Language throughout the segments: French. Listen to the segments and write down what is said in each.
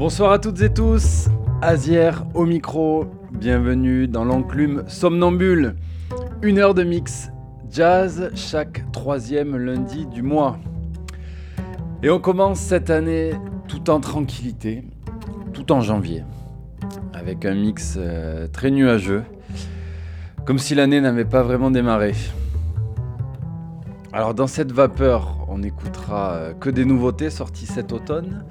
Bonsoir à toutes et tous, Azière au micro, bienvenue dans l'enclume somnambule. Une heure de mix jazz chaque troisième lundi du mois. Et on commence cette année tout en tranquillité, tout en janvier, avec un mix euh, très nuageux, comme si l'année n'avait pas vraiment démarré. Alors dans cette vapeur, on écoutera euh, que des nouveautés sorties cet automne,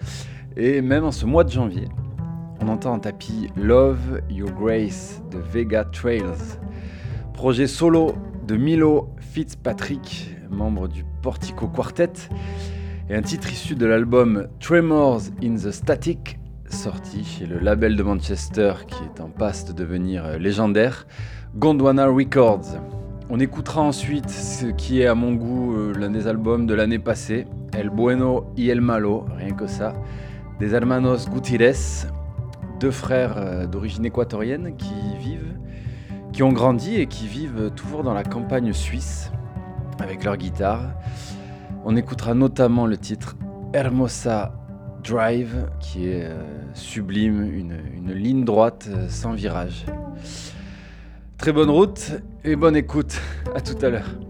et même en ce mois de janvier, on entend en tapis Love Your Grace de Vega Trails, projet solo de Milo Fitzpatrick, membre du Portico Quartet, et un titre issu de l'album Tremors in the Static, sorti chez le label de Manchester qui est en passe de devenir légendaire, Gondwana Records. On écoutera ensuite ce qui est à mon goût euh, l'un des albums de l'année passée, El Bueno y El Malo, rien que ça, des hermanos Gutierrez, deux frères euh, d'origine équatorienne qui vivent, qui ont grandi et qui vivent toujours dans la campagne suisse avec leur guitare. On écoutera notamment le titre Hermosa Drive qui est euh, sublime, une, une ligne droite euh, sans virage. Très bonne route et bonne écoute. À tout à l'heure.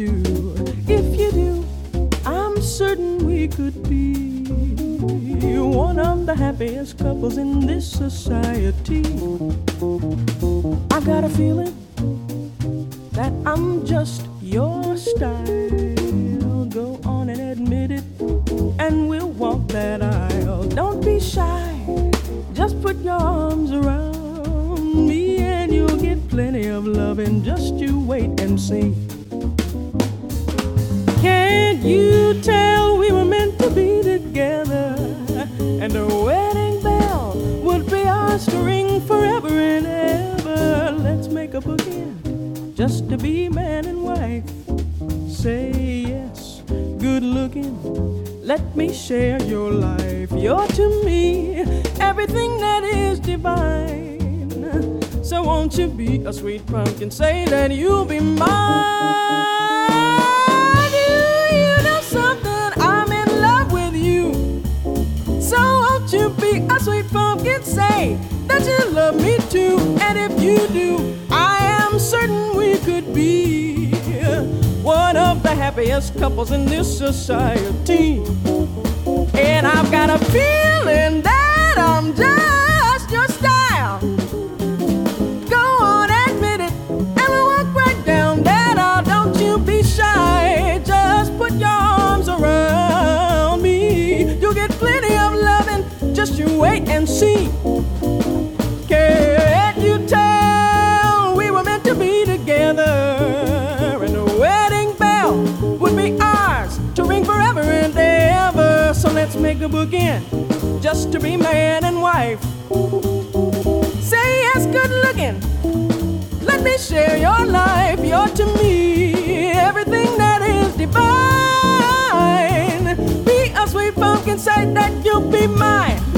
Too. If you do, I'm certain we could be one of the happiest couples in this society. I got a feeling that I'm just your style. Go on and admit it, and we'll walk that aisle. Don't be shy, just put your arms around me, and you'll get plenty of loving. Just you wait and see. Be man and wife. Say yes, good looking. Let me share your life. You're to me everything that is divine. So won't you be a sweet pumpkin? Say that you'll be mine. Do you know something? I'm in love with you. So won't you be a sweet pumpkin, say that you love me too. And if you do, the happiest couples in this society. And I've got a feeling that I'm just your style. Go on, admit it, and we'll walk right down that aisle. Don't you be shy, just put your arms around me. You'll get plenty of loving just you wait and see. Let's make a bookend just to be man and wife. Say yes, good looking. Let me share your life. You're to me everything that is divine. Be a sweet pumpkin, say that you'll be mine.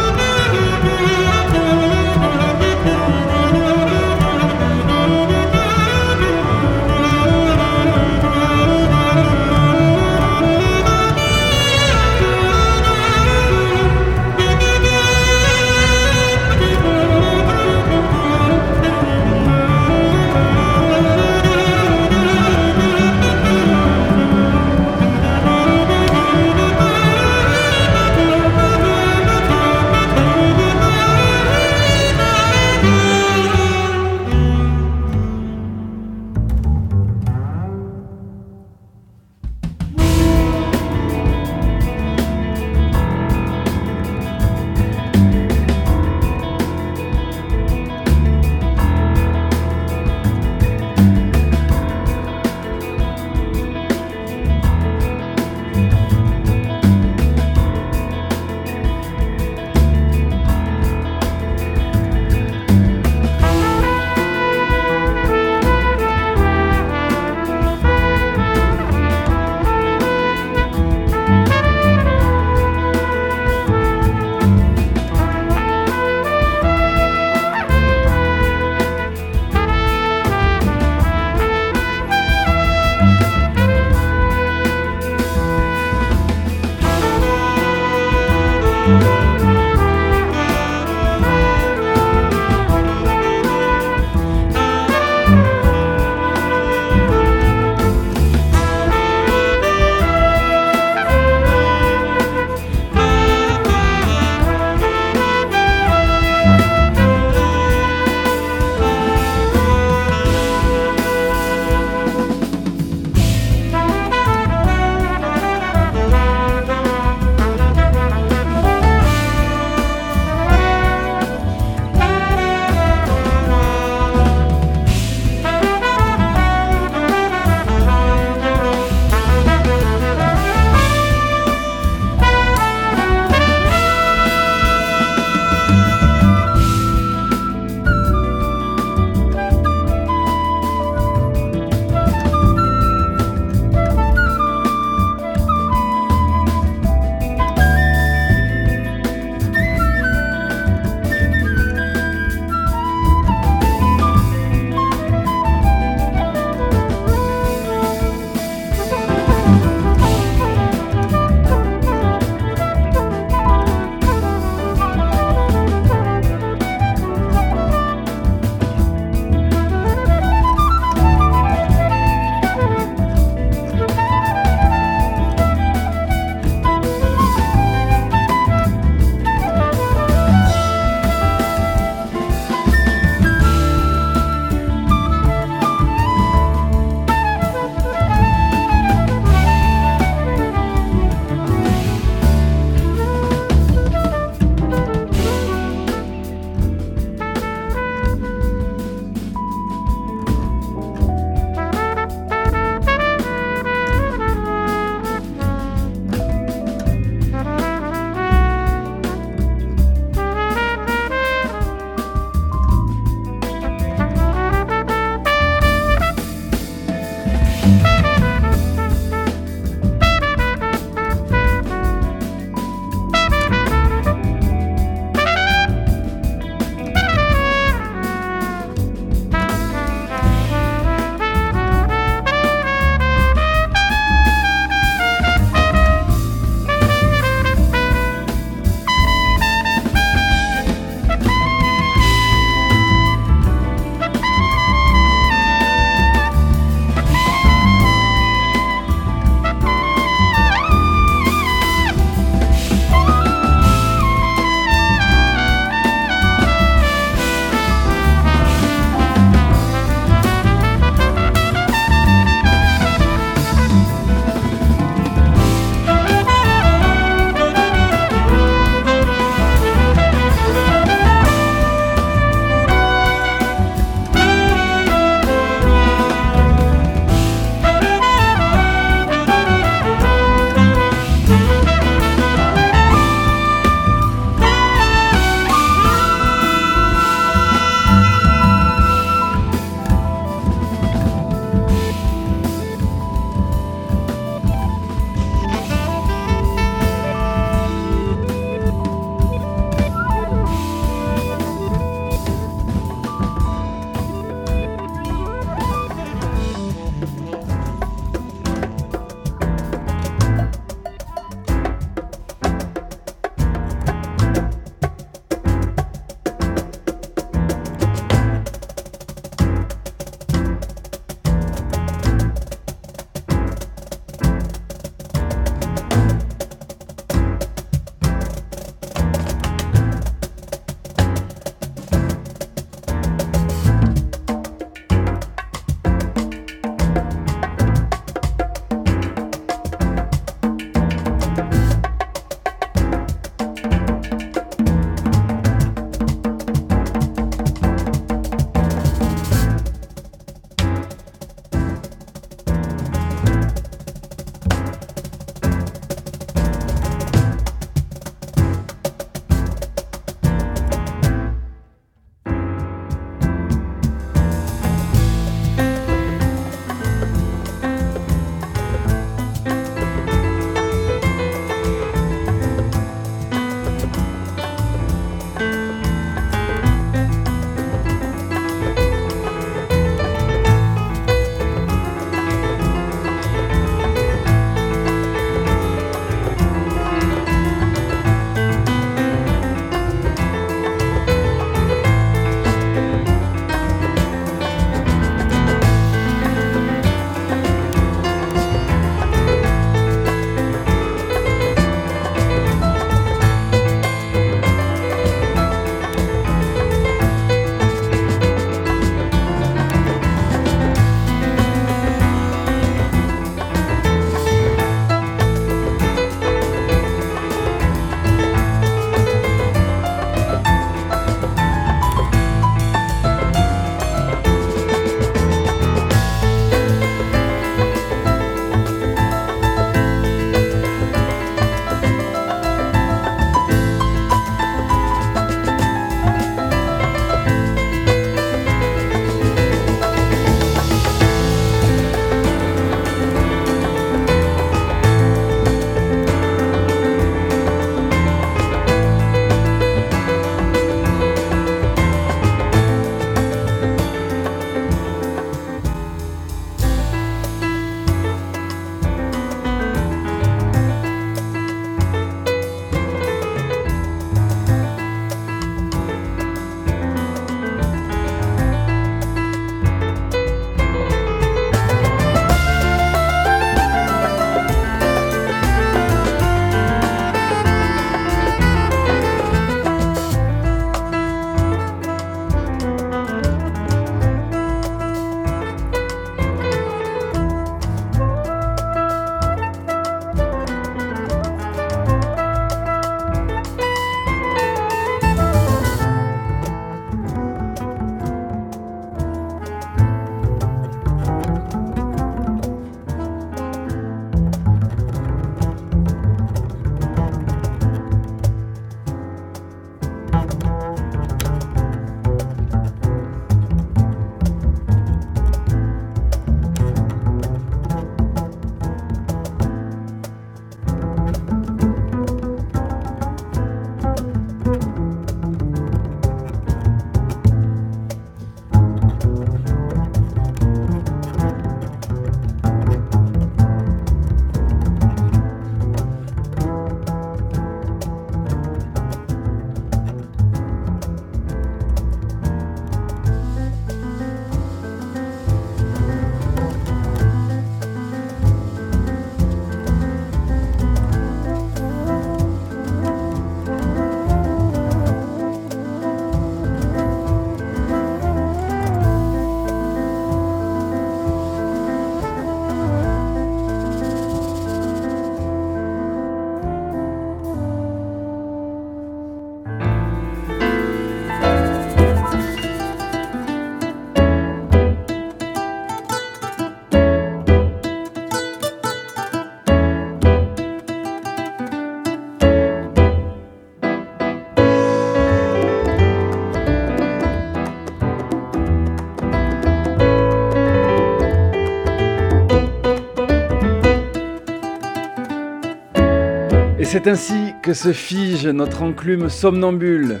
C'est ainsi que se fige notre enclume somnambule,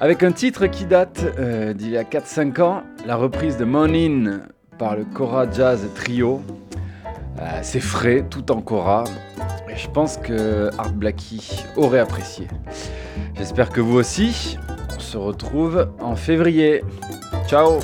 avec un titre qui date euh, d'il y a 4-5 ans, la reprise de Monin par le Cora Jazz Trio. Euh, c'est frais, tout en Cora, et je pense que Art Blackie aurait apprécié. J'espère que vous aussi. On se retrouve en février. Ciao